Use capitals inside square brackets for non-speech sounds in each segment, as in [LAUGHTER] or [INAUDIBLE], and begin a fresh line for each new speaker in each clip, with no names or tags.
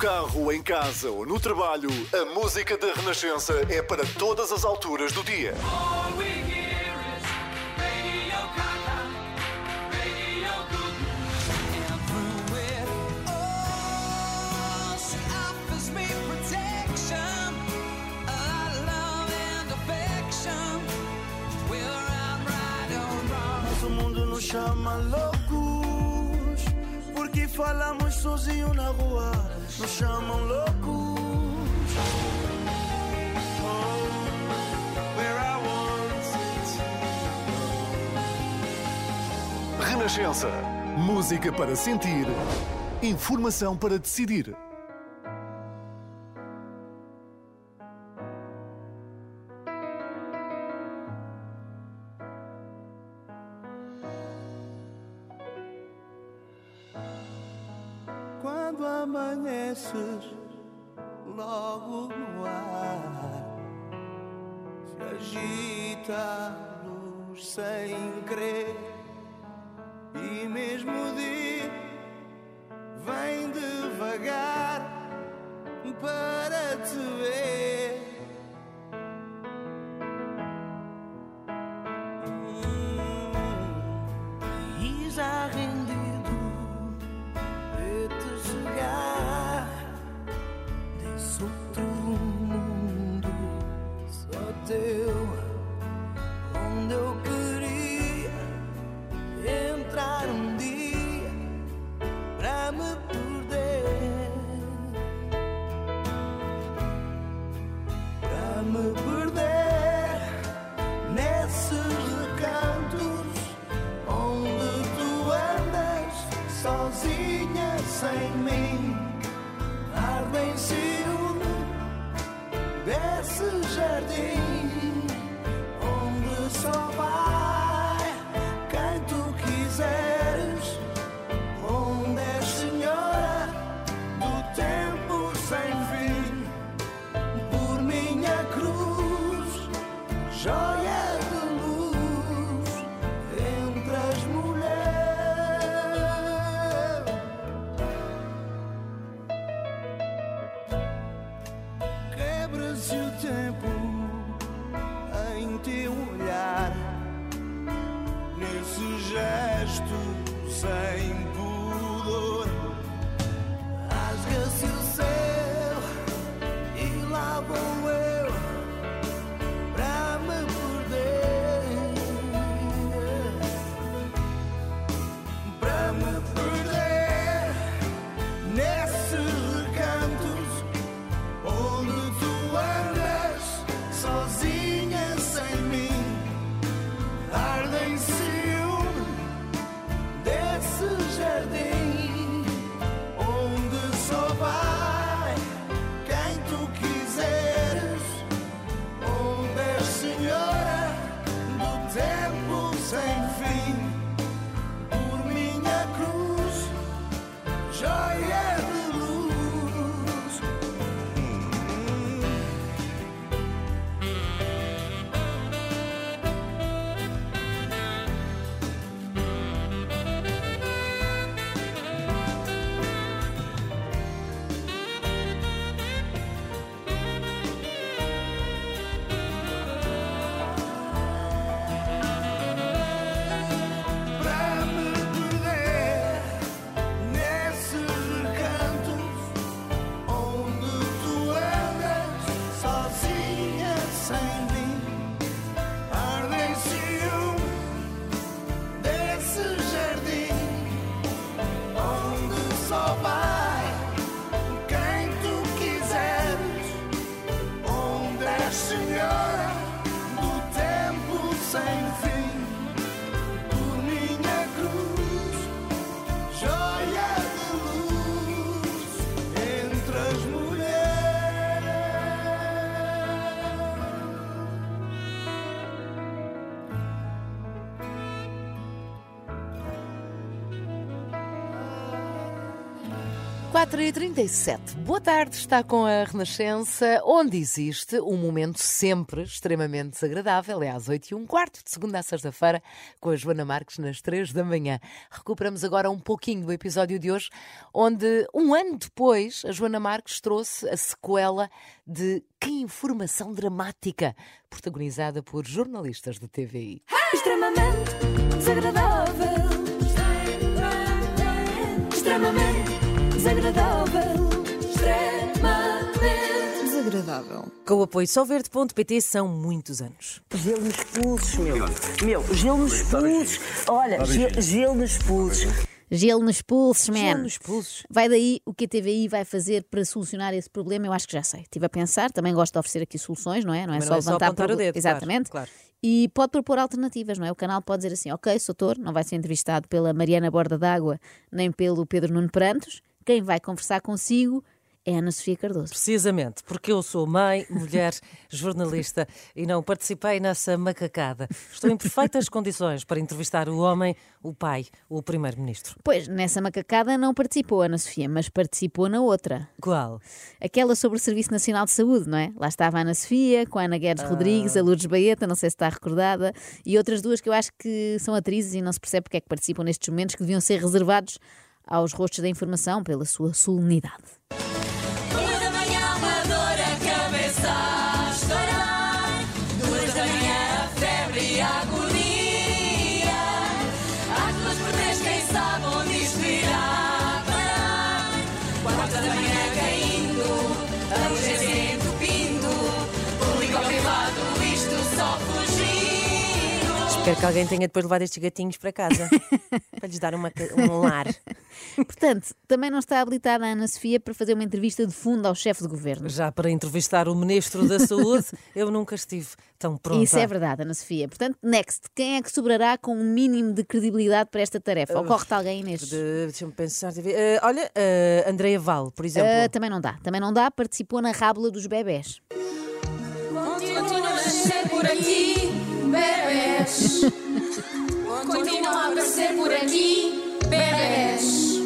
Carro, em casa ou no trabalho, a música da Renascença é para todas as alturas do dia.
Chama falamos sozinho na rua nos chamam loucos.
Renascença. Música para sentir, informação para decidir.
ce jardim.
4h37. Boa tarde, está com a Renascença, onde existe um momento sempre extremamente desagradável. É às 8 e um quarto, de segunda a sexta-feira, com a Joana Marques nas 3 da manhã. Recuperamos agora um pouquinho do episódio de hoje, onde, um ano depois, a Joana Marques trouxe a sequela de Que Informação Dramática, protagonizada por jornalistas de TVI. Hey!
Extremamente desagradável. Extremamente desagradável. Extremamente desagradável.
Com o apoio solverde.pt são muitos anos.
Gelo nos pulsos, meu. Meu, gelo nos pulsos. Olha, ge- gelo nos pulsos.
Gelo nos pulsos, man.
Gelo nos pulsos.
Vai daí o que a TVI vai fazer para solucionar esse problema? Eu acho que já sei. Estive a pensar, também gosto de oferecer aqui soluções, não é? Não é
Mas
só
não é só
levantar
apontar o dedo, claro,
Exatamente.
claro.
E pode propor alternativas, não é? O canal pode dizer assim: ok, Soutor não vai ser entrevistado pela Mariana Borda d'Água nem pelo Pedro Nuno Prantos. Quem vai conversar consigo é a Ana Sofia Cardoso.
Precisamente, porque eu sou mãe, [LAUGHS] mulher, jornalista e não participei nessa macacada. Estou em perfeitas [LAUGHS] condições para entrevistar o homem, o pai, o primeiro-ministro.
Pois, nessa macacada não participou a Ana Sofia, mas participou na outra.
Qual?
Aquela sobre o Serviço Nacional de Saúde, não é? Lá estava a Ana Sofia, com a Ana Guedes Rodrigues, a Lourdes Baeta, não sei se está recordada, e outras duas que eu acho que são atrizes e não se percebe porque é que participam nestes momentos que deviam ser reservados aos rostos da informação pela sua solenidade.
Quero que alguém tenha depois levado estes gatinhos para casa [LAUGHS] para lhes dar uma, um lar.
Portanto, também não está habilitada a Ana Sofia para fazer uma entrevista de fundo ao chefe de governo.
Já para entrevistar o Ministro da Saúde, [LAUGHS] eu nunca estive tão pronta.
Isso é verdade, Ana Sofia. Portanto, next, quem é que sobrará com um mínimo de credibilidade para esta tarefa? Ocorre-te alguém, Inês?
De- Deixa-me pensar. Eh, olha, eh, Andreia Val, por exemplo.
Ah, também não dá. Também não dá. Participou na rábula dos bebés.
Continuam a nascer por aqui, bebês. Continuam a aparecer por aqui, bebês.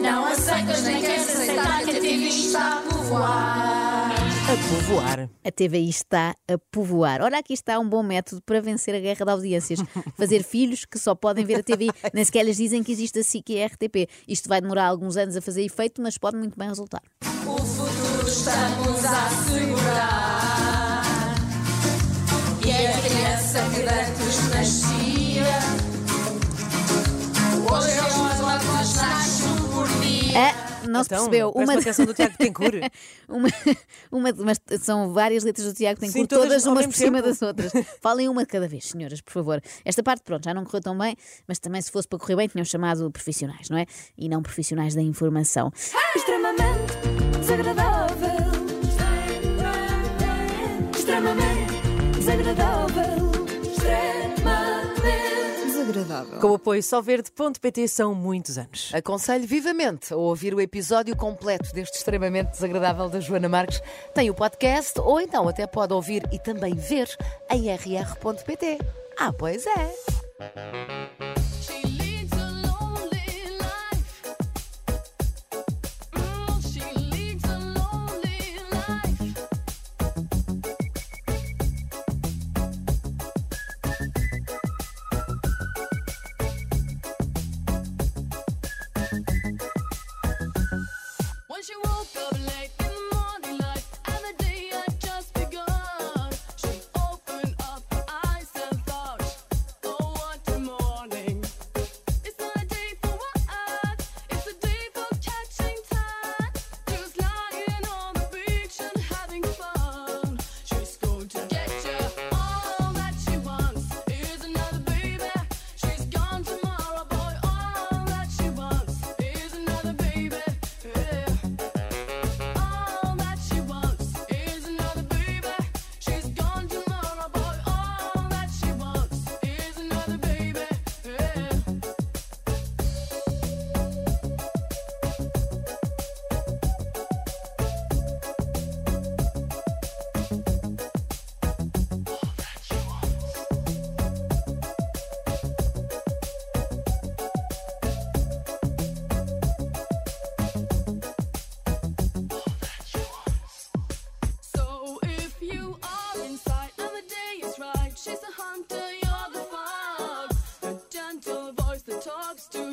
Não aceitas nem queres aceitar que a TV está a povoar.
A povoar.
A TVI está a povoar. Ora, aqui está um bom método para vencer a guerra de audiências. Fazer [LAUGHS] filhos que só podem ver a TVI. Nem sequer lhes dizem que existe a SIC e a RTP. Isto vai demorar alguns anos a fazer efeito, mas pode muito bem resultar.
O futuro estamos a assegurar. E a criança que antes nascia. Hoje eles logo nascem por dia.
Ah, não se
Então,
percebeu.
parece uma canção do Tiago Tencourt. [LAUGHS]
uma, uma, mas são várias letras do Tiago, tem
Sim,
todas,
todas
umas por cima
tempo.
das outras. [LAUGHS] Falem uma de cada vez, senhoras, por favor. Esta parte, pronto, já não correu tão bem, mas também se fosse para correr bem, tinham chamado profissionais, não é? E não profissionais da informação.
Extremamente desagradável. Extremamente desagradável.
Com o apoio solverde.pt são muitos anos.
Aconselho vivamente a ouvir o episódio completo deste extremamente desagradável da Joana Marques. Tem o podcast ou então até pode ouvir e também ver em rr.pt. Ah, pois é.
to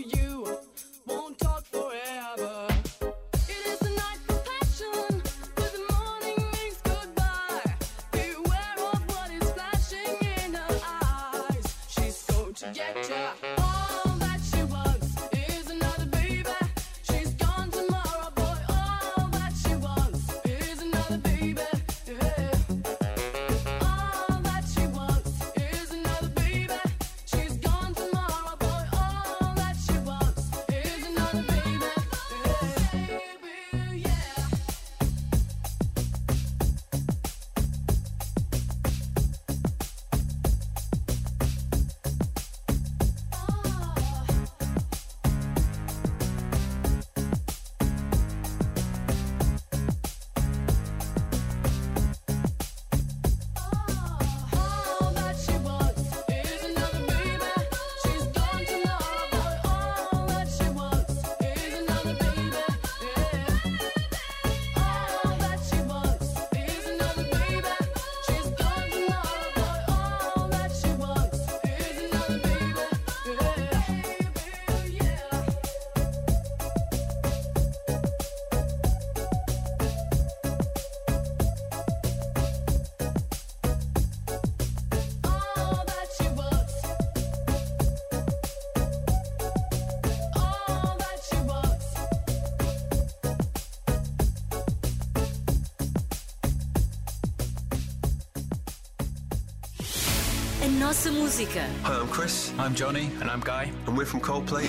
nossa música.
Hi, I'm Chris. I'm Johnny. And I'm Guy. And we're from Coldplay.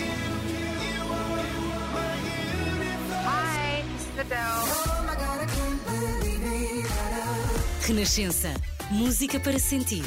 Hi, this is Adele.
Renascença. Música para sentir.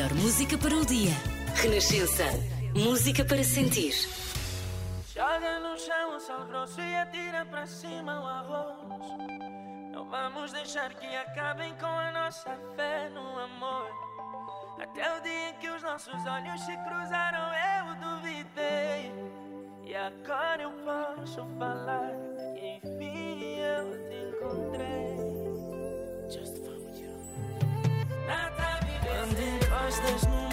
melhor música para o dia. Renascença. Música para sentir.
Joga no chão o sal grosso e atira para cima o arroz. Não vamos deixar que acabem com a nossa fé no amor. Até o dia em que os nossos olhos se cruzaram, eu duvidei. E agora eu posso falar. there's no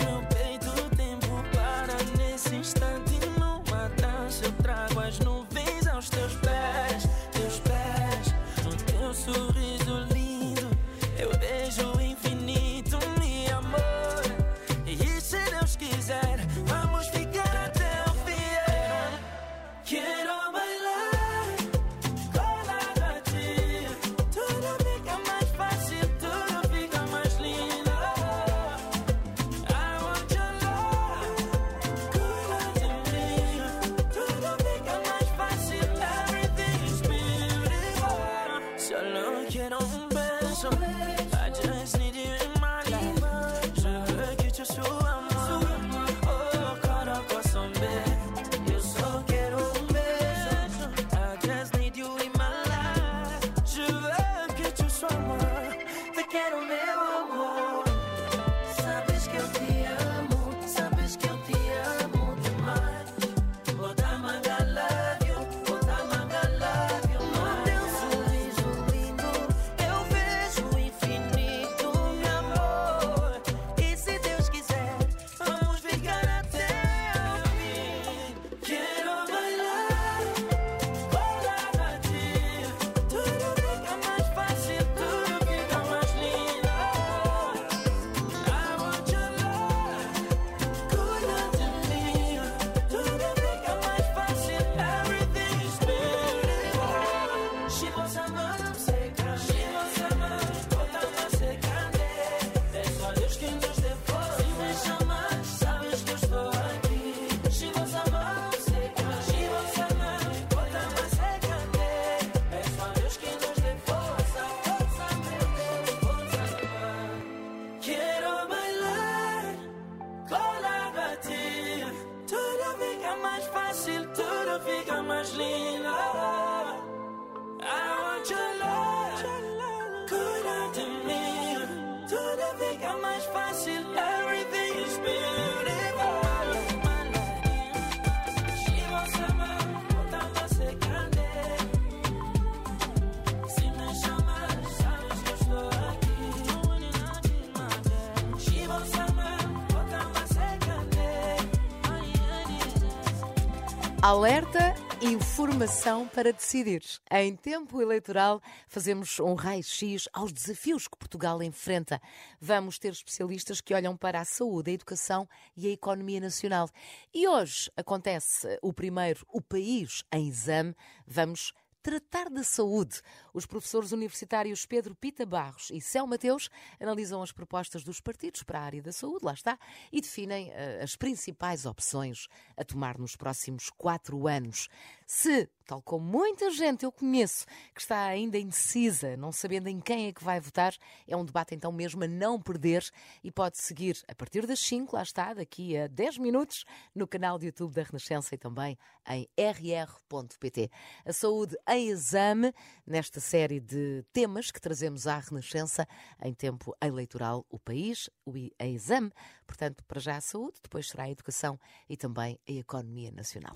Alerta, informação para decidir. Em tempo eleitoral, fazemos um raio-x aos desafios que Portugal enfrenta. Vamos ter especialistas que olham para a saúde, a educação e a economia nacional. E hoje acontece o primeiro O País em Exame. Vamos tratar da saúde. Os professores universitários Pedro Pita Barros e Céu Mateus analisam as propostas dos partidos para a área da saúde, lá está, e definem uh, as principais opções a tomar nos próximos quatro anos. Se, tal como muita gente eu conheço, que está ainda indecisa, não sabendo em quem é que vai votar, é um debate então mesmo a não perder e pode seguir a partir das 5, lá está, daqui a 10 minutos, no canal de YouTube da Renascença e também em rr.pt. A saúde em exame, nesta série de temas que trazemos à Renascença em tempo eleitoral, o país, o exame, portanto, para já a saúde, depois será a educação e também a economia nacional.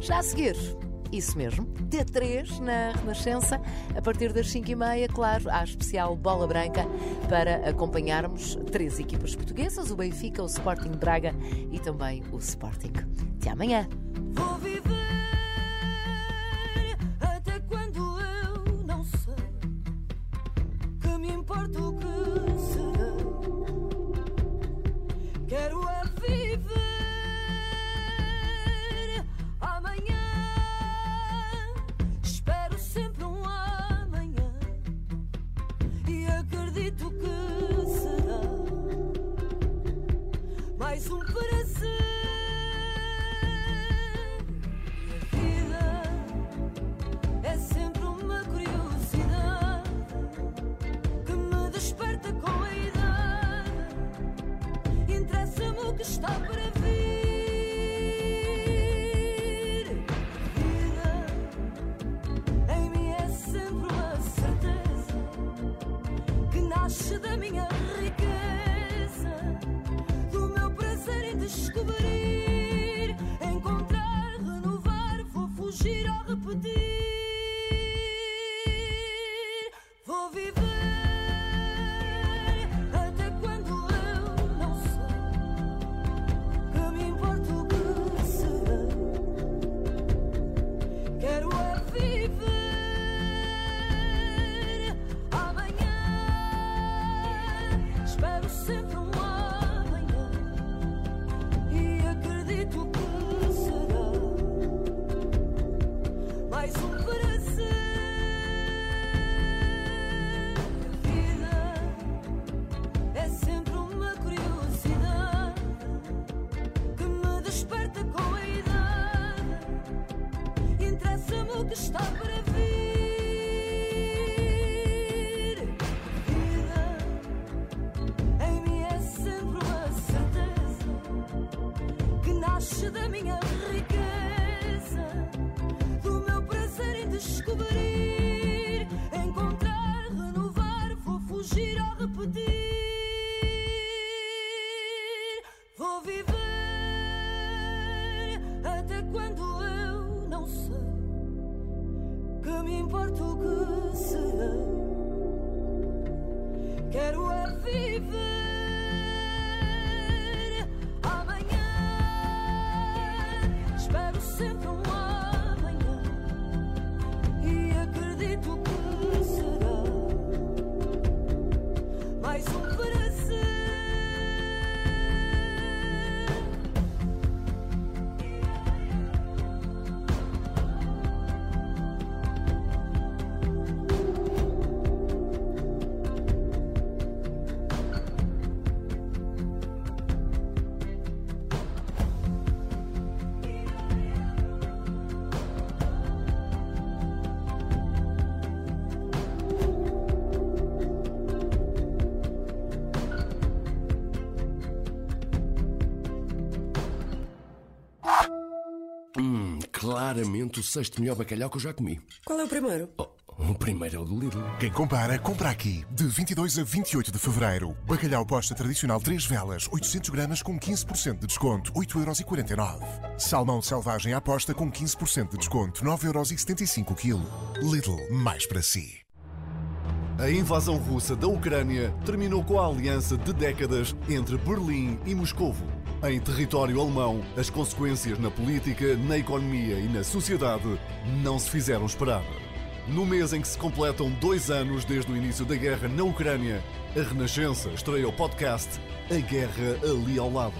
Já a seguir, isso mesmo, T3 na Renascença, a partir das 5h30, claro, há especial Bola Branca para acompanharmos três equipas portuguesas: o Benfica, o Sporting Braga e também o Sporting. Até amanhã.
Mais um da minha riqueza, do meu prazer em descobrir, encontrar, renovar, vou fugir ou repetir. Vou viver até quando eu não sei que me importa o que será. Quero é viver
Hum, claramente o sexto melhor bacalhau que eu já comi.
Qual é o primeiro?
Oh, o primeiro é o do Lidl.
Quem compara, compra aqui. De 22 a 28 de fevereiro. Bacalhau posta tradicional 3 velas, 800 gramas com 15% de desconto, 8,49€. Salmão selvagem à posta com 15% de desconto, 9,75€ quilo. Lidl, mais para si.
A invasão russa da Ucrânia terminou com a aliança de décadas entre Berlim e Moscovo. Em território alemão, as consequências na política, na economia e na sociedade não se fizeram esperar. No mês em que se completam dois anos desde o início da guerra na Ucrânia, a Renascença estreia o podcast A Guerra Ali ao Lado.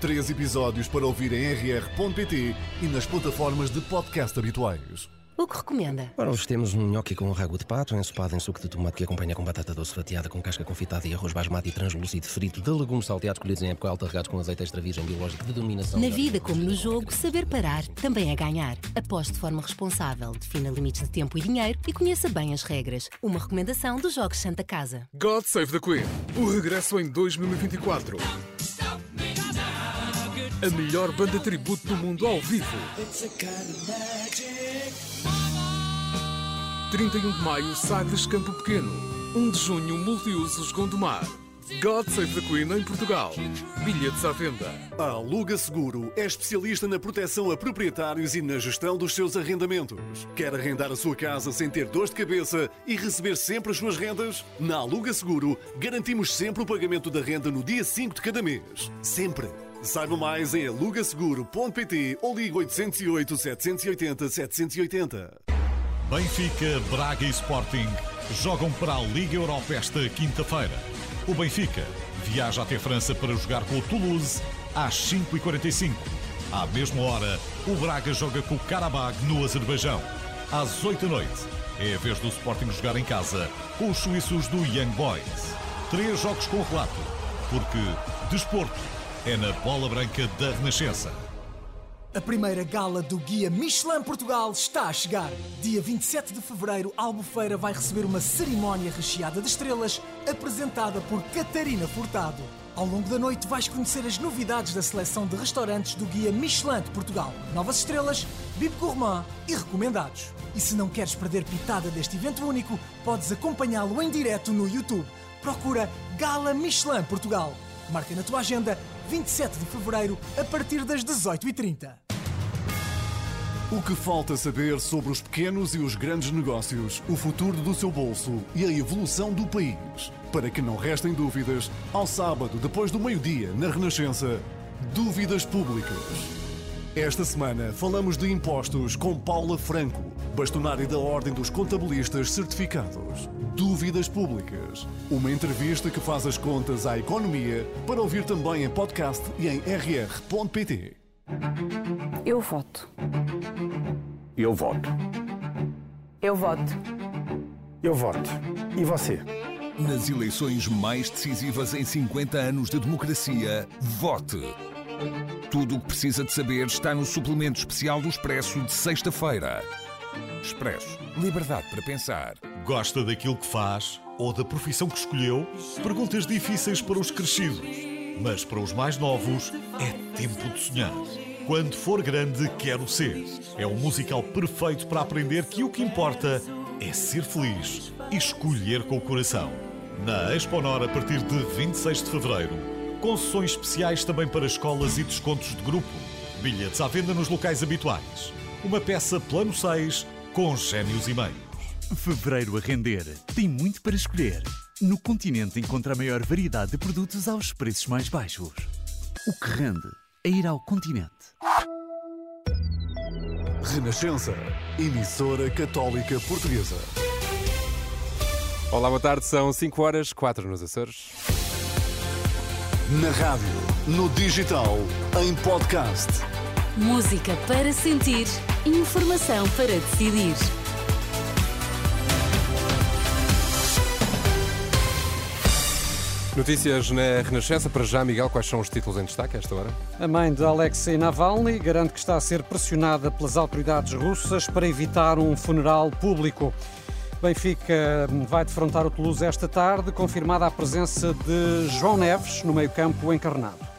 Três episódios para ouvir em rr.pt e nas plataformas de podcast habituais.
O que recomenda?
Ora, hoje temos um nhoque com ragu de pato, ensopado em suco de tomate que acompanha com batata doce fatiada, com casca confitada e arroz basmati translúcido frito de legumes salteados colhidos em época alta, regados com azeite extra virgem biológico de dominação.
Na vida, como no jogo, saber parar também é ganhar. Aposte de forma responsável, defina limites de tempo e dinheiro e conheça bem as regras. Uma recomendação dos Jogos Santa Casa.
God Save the Queen. O regresso em 2024. A melhor banda tributo do mundo ao vivo. 31 de maio, Sagres Campo Pequeno. 1 de junho, Multiusos Gondomar. God Save the Queen em Portugal. Bilhetes à venda.
A Aluga Seguro é especialista na proteção a proprietários e na gestão dos seus arrendamentos. Quer arrendar a sua casa sem ter dor de cabeça e receber sempre as suas rendas? Na Aluga Seguro, garantimos sempre o pagamento da renda no dia 5 de cada mês. Sempre. Saiba mais em alugaseguro.pt ou ligue 808 780 780.
Benfica, Braga e Sporting jogam para a Liga Europa esta quinta-feira. O Benfica viaja até França para jogar com o Toulouse às 5h45. À mesma hora, o Braga joga com o Karabag no Azerbaijão. Às 8 da noite, é a vez do Sporting jogar em casa com os suíços do Young Boys. Três jogos com relato, porque desporto é na bola branca da Renascença.
A primeira gala do Guia Michelin Portugal está a chegar. Dia 27 de fevereiro, Albufeira vai receber uma cerimónia recheada de estrelas apresentada por Catarina Furtado. Ao longo da noite vais conhecer as novidades da seleção de restaurantes do Guia Michelin de Portugal. Novas estrelas, bib gourmand e recomendados. E se não queres perder pitada deste evento único, podes acompanhá-lo em direto no YouTube. Procura Gala Michelin Portugal. Marca na tua agenda 27 de fevereiro a partir das 18h30.
O que falta saber sobre os pequenos e os grandes negócios, o futuro do seu bolso e a evolução do país. Para que não restem dúvidas, ao sábado, depois do meio-dia, na Renascença, Dúvidas Públicas. Esta semana falamos de impostos com Paula Franco, bastonária da Ordem dos Contabilistas Certificados. Dúvidas Públicas. Uma entrevista que faz as contas à economia para ouvir também em podcast e em rr.pt.
Eu voto.
Eu voto.
Eu voto.
Eu voto. E você?
Nas eleições mais decisivas em 50 anos de democracia, vote. Tudo o que precisa de saber está no suplemento especial do Expresso de sexta-feira. Expresso. Liberdade para pensar.
Gosta daquilo que faz ou da profissão que escolheu? Perguntas difíceis para os crescidos. Mas para os mais novos, é tempo de sonhar. Quando for grande, quero ser. É um musical perfeito para aprender que o que importa é ser feliz e escolher com o coração. Na Exponor, a partir de 26 de fevereiro, com sessões especiais também para escolas e descontos de grupo. Bilhetes à venda nos locais habituais. Uma peça plano 6 com gênios e meios.
Fevereiro a render. Tem muito para escolher. No continente encontra a maior variedade de produtos aos preços mais baixos. O que rende é ir ao continente.
Renascença, emissora católica portuguesa.
Olá, boa tarde. São 5 horas, 4 nos Açores.
Na rádio, no digital, em podcast.
Música para sentir, informação para decidir.
Notícias na Renascença. Para já, Miguel, quais são os títulos em destaque a esta hora?
A mãe de Alexei Navalny garante que está a ser pressionada pelas autoridades russas para evitar um funeral público. Benfica vai defrontar o Toulouse esta tarde, confirmada a presença de João Neves no meio-campo encarnado.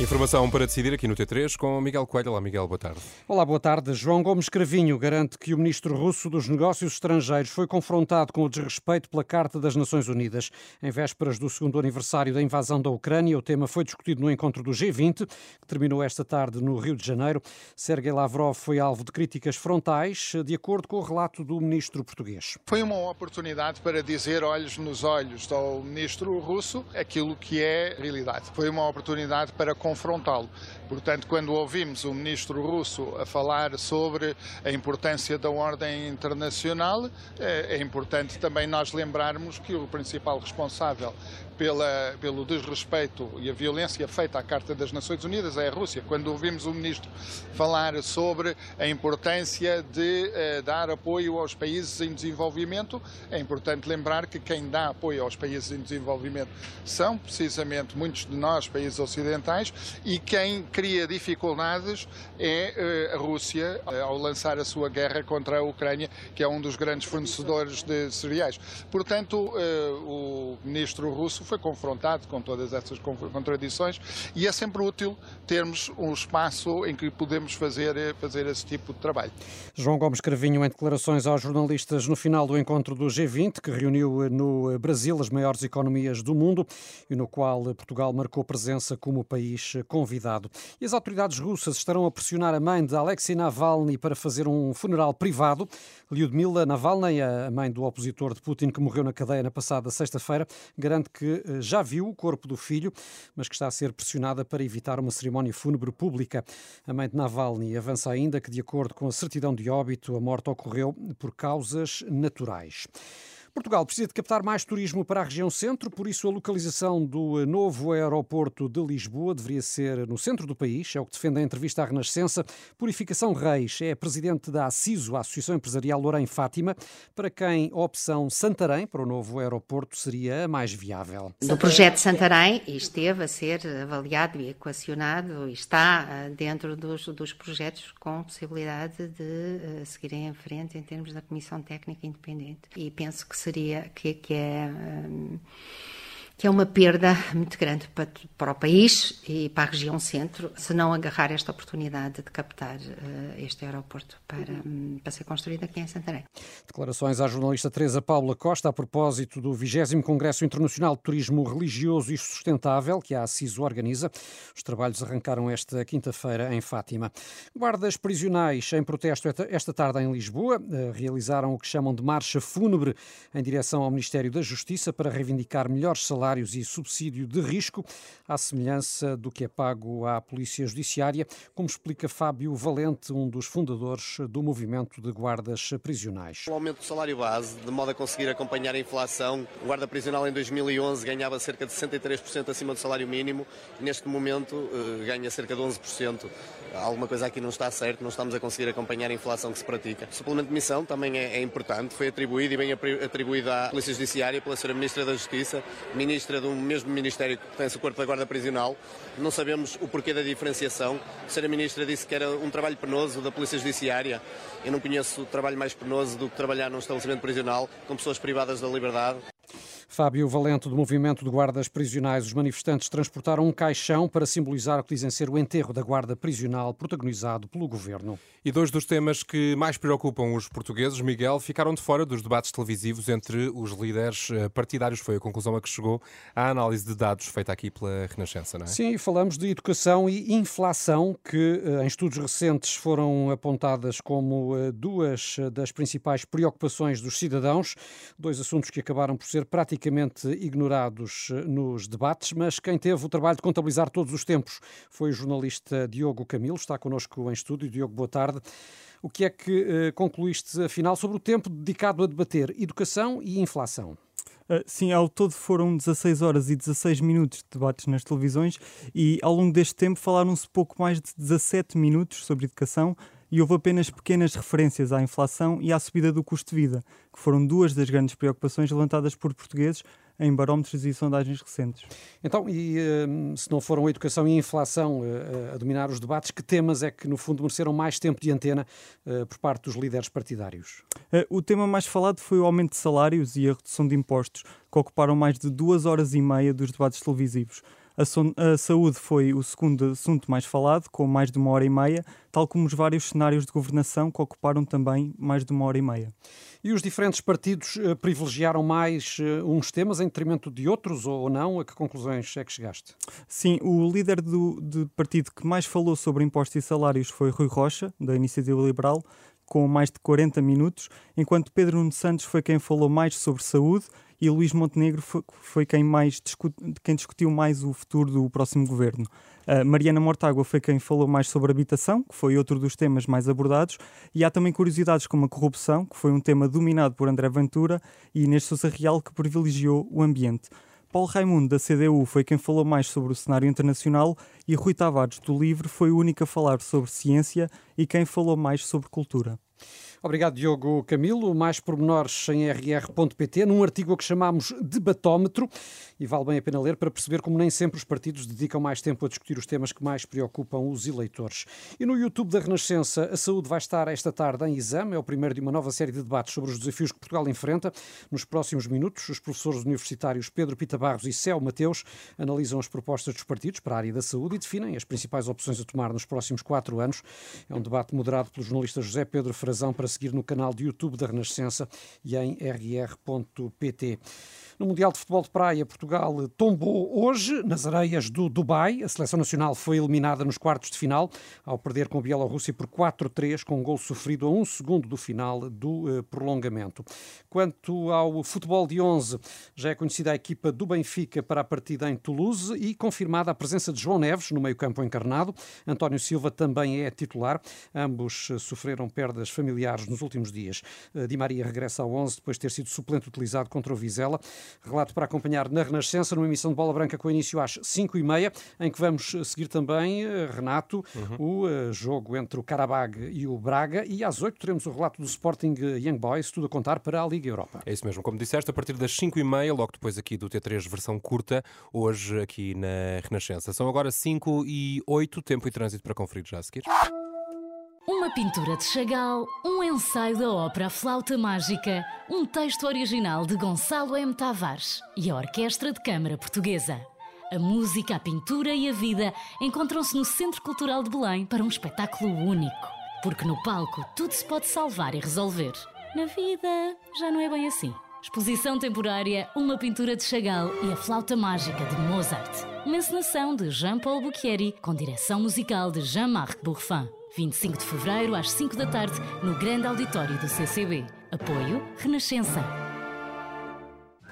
Informação para decidir aqui no T3 com Miguel Coelho. Olá, Miguel, boa tarde.
Olá, boa tarde. João Gomes Cravinho garante que o ministro russo dos Negócios Estrangeiros foi confrontado com o desrespeito pela Carta das Nações Unidas. Em vésperas do segundo aniversário da invasão da Ucrânia, o tema foi discutido no encontro do G20, que terminou esta tarde no Rio de Janeiro. Sergei Lavrov foi alvo de críticas frontais, de acordo com o relato do ministro português.
Foi uma oportunidade para dizer olhos nos olhos ao ministro russo aquilo que é realidade. Foi uma oportunidade para confrontá-lo. Portanto, quando ouvimos o ministro russo a falar sobre a importância da ordem internacional, é importante também nós lembrarmos que o principal responsável pela, pelo desrespeito e a violência feita à Carta das Nações Unidas é a Rússia. Quando ouvimos o ministro falar sobre a importância de eh, dar apoio aos países em desenvolvimento, é importante lembrar que quem dá apoio aos países em desenvolvimento são precisamente muitos de nós, países ocidentais, e quem cria dificuldades é eh, a Rússia eh, ao lançar a sua guerra contra a Ucrânia, que é um dos grandes fornecedores de cereais. Portanto, eh, o ministro russo foi confrontado com todas essas contradições e é sempre útil termos um espaço em que podemos fazer, fazer esse tipo de trabalho.
João Gomes Cravinho, em declarações aos jornalistas no final do encontro do G20, que reuniu no Brasil as maiores economias do mundo e no qual Portugal marcou presença como país convidado. E as autoridades russas estarão a pressionar a mãe de Alexei Navalny para fazer um funeral privado. Lyudmila Navalny, a mãe do opositor de Putin que morreu na cadeia na passada sexta-feira, garante que eh, já viu o corpo do filho, mas que está a ser pressionada para evitar uma cerimónia fúnebre pública. A mãe de Navalny avança ainda que, de acordo com a certidão de óbito, a morte ocorreu por causas naturais. Portugal precisa de captar mais turismo para a região centro, por isso a localização do novo aeroporto de Lisboa deveria ser no centro do país, é o que defende a entrevista à Renascença. Purificação Reis é presidente da ACISO, a Associação Empresarial Lorém Fátima, para quem a opção Santarém para o novo aeroporto seria a mais viável.
No projeto Santarém esteve a ser avaliado e equacionado e está ah, dentro dos, dos projetos com possibilidade de uh, seguirem em frente em termos da Comissão Técnica Independente. E penso que seria que, que é um, que é uma perda muito grande para, para, o país e para a região centro, se não agarrar esta oportunidade de captar uh, este aeroporto para, um, para ser construído aqui em Santarém.
Declarações à jornalista Teresa Paula Costa a propósito do 20 Congresso Internacional de Turismo Religioso e Sustentável, que a CISO organiza. Os trabalhos arrancaram esta quinta-feira em Fátima. Guardas prisionais em protesto esta tarde em Lisboa uh, realizaram o que chamam de marcha fúnebre em direção ao Ministério da Justiça para reivindicar melhores salários salários e subsídio de risco, à semelhança do que é pago à Polícia Judiciária, como explica Fábio Valente, um dos fundadores do movimento de guardas prisionais.
O aumento do salário base, de modo a conseguir acompanhar a inflação, o guarda prisional em 2011 ganhava cerca de 63% acima do salário mínimo, neste momento eh, ganha cerca de 11%. Alguma coisa aqui não está certo, não estamos a conseguir acompanhar a inflação que se pratica. O suplemento de missão também é, é importante, foi atribuído e bem atribuído à Polícia Judiciária pela Sra. Ministra da Justiça, Ministra ministra do mesmo Ministério que pertence ao Corpo da Guarda Prisional. Não sabemos o porquê da diferenciação. A senhora Ministra disse que era um trabalho penoso da Polícia Judiciária. Eu não conheço trabalho mais penoso do que trabalhar num estabelecimento prisional com pessoas privadas da liberdade.
Fábio Valente, do movimento de guardas prisionais, os manifestantes transportaram um caixão para simbolizar o que dizem ser o enterro da guarda prisional protagonizado pelo governo.
E dois dos temas que mais preocupam os portugueses, Miguel, ficaram de fora dos debates televisivos entre os líderes eh, partidários. Foi a conclusão a que chegou a análise de dados feita aqui pela Renascença, não é?
Sim, falamos de educação e inflação, que eh, em estudos recentes foram apontadas como eh, duas das principais preocupações dos cidadãos, dois assuntos que acabaram por ser praticamente ignorados eh, nos debates, mas quem teve o trabalho de contabilizar todos os tempos foi o jornalista Diogo Camilo, está connosco em estúdio. Diogo, boa tarde. O que é que uh, concluíste, afinal, sobre o tempo dedicado a debater educação e inflação?
Uh, sim, ao todo foram 16 horas e 16 minutos de debates nas televisões e ao longo deste tempo falaram-se pouco mais de 17 minutos sobre educação, e houve apenas pequenas referências à inflação e à subida do custo de vida, que foram duas das grandes preocupações levantadas por portugueses em barómetros e sondagens recentes.
Então, e hum, se não foram a educação e a inflação eh, a dominar os debates, que temas é que, no fundo, mereceram mais tempo de antena eh, por parte dos líderes partidários?
Eh, o tema mais falado foi o aumento de salários e a redução de impostos, que ocuparam mais de duas horas e meia dos debates televisivos. A, son- a saúde foi o segundo assunto mais falado, com mais de uma hora e meia, tal como os vários cenários de governação que ocuparam também mais de uma hora e meia.
E os diferentes partidos eh, privilegiaram mais eh, uns temas em detrimento de outros ou não? A que conclusões é que chegaste?
Sim, o líder do, do partido que mais falou sobre impostos e salários foi Rui Rocha, da Iniciativa Liberal, com mais de 40 minutos, enquanto Pedro Nuno Santos foi quem falou mais sobre saúde e Luís Montenegro foi, foi quem, mais quem discutiu mais o futuro do próximo governo. Uh, Mariana Mortágua foi quem falou mais sobre habitação, que foi outro dos temas mais abordados, e há também curiosidades como a corrupção, que foi um tema dominado por André Ventura, e Inês Sousa Real, que privilegiou o ambiente. Paulo Raimundo, da CDU, foi quem falou mais sobre o cenário internacional e Rui Tavares, do LIVRE, foi o único a falar sobre ciência e quem falou mais sobre cultura.
Obrigado, Diogo Camilo. Mais pormenores em rr.pt, num artigo que chamamos Debatómetro, e vale bem a pena ler para perceber como nem sempre os partidos dedicam mais tempo a discutir os temas que mais preocupam os eleitores. E no YouTube da Renascença, a saúde vai estar esta tarde em exame, é o primeiro de uma nova série de debates sobre os desafios que Portugal enfrenta. Nos próximos minutos, os professores universitários Pedro Pita Barros e Céu Mateus analisam as propostas dos partidos para a área da saúde e definem as principais opções a tomar nos próximos quatro anos. É um debate moderado pelo jornalista José Pedro Frazão para seguir no canal de YouTube da Renascença e em rr.pt. No Mundial de Futebol de Praia, Portugal tombou hoje nas areias do Dubai. A seleção nacional foi eliminada nos quartos de final ao perder com a Bielorrússia por 4-3, com um gol sofrido a um segundo do final do eh, prolongamento. Quanto ao futebol de 11, já é conhecida a equipa do Benfica para a partida em Toulouse e confirmada a presença de João Neves no meio-campo encarnado. António Silva também é titular. Ambos eh, sofreram perdas familiares nos últimos dias. Eh, Di Maria regressa ao 11 depois de ter sido suplente utilizado contra o Vizela. Relato para acompanhar na Renascença, numa emissão de Bola Branca com início às 5h30, em que vamos seguir também, eh, Renato, o eh, jogo entre o Karabag e o Braga. E às 8 teremos o relato do Sporting eh, Young Boys, tudo a contar para a Liga Europa.
É isso mesmo, como disseste, a partir das 5h30, logo depois aqui do T3 versão curta, hoje aqui na Renascença. São agora 5 e 8, tempo e trânsito para conferir já a seguir.
Uma pintura de Chagall, um ensaio da ópera Flauta Mágica, um texto original de Gonçalo M. Tavares e a Orquestra de Câmara Portuguesa. A música, a pintura e a vida encontram-se no Centro Cultural de Belém para um espetáculo único. Porque no palco tudo se pode salvar e resolver. Na vida já não é bem assim. Exposição temporária, uma pintura de Chagall e a flauta mágica de Mozart. Uma encenação de Jean-Paul Bocchieri com direção musical de Jean-Marc Bourfin. 25 de fevereiro às 5 da tarde no grande auditório do CCB. Apoio Renascença.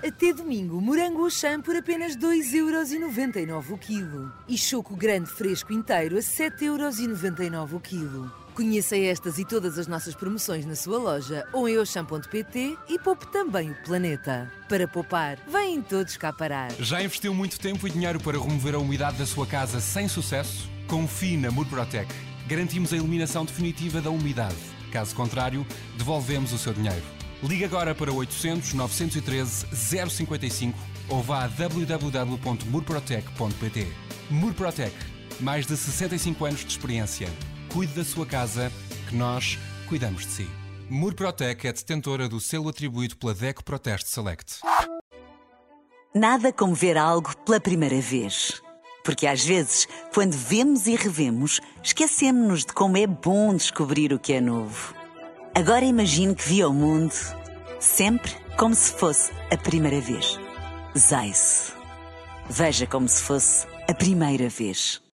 Até domingo, morango Auchan por apenas 2,99€ o quilo. E choco grande fresco inteiro a 7,99€ o quilo. Conheça estas e todas as nossas promoções na sua loja ou em auchan.pt e poupe também o planeta. Para poupar, vêm todos cá parar.
Já investiu muito tempo e dinheiro para remover a umidade da sua casa sem sucesso? Confie na Murprotec. Garantimos a eliminação definitiva da umidade. Caso contrário, devolvemos o seu dinheiro. Ligue agora para 800 913 055 ou vá a www.murprotec.pt. Murprotec. Mais de 65 anos de experiência. Cuide da sua casa, que nós cuidamos de si. Murprotec é detentora do selo atribuído pela DECO Proteste Select.
Nada como ver algo pela primeira vez. Porque às vezes, quando vemos e revemos, esquecemos-nos de como é bom descobrir o que é novo. Agora imagine que viu o mundo sempre como se fosse a primeira vez. Zais. Veja como se fosse a primeira vez.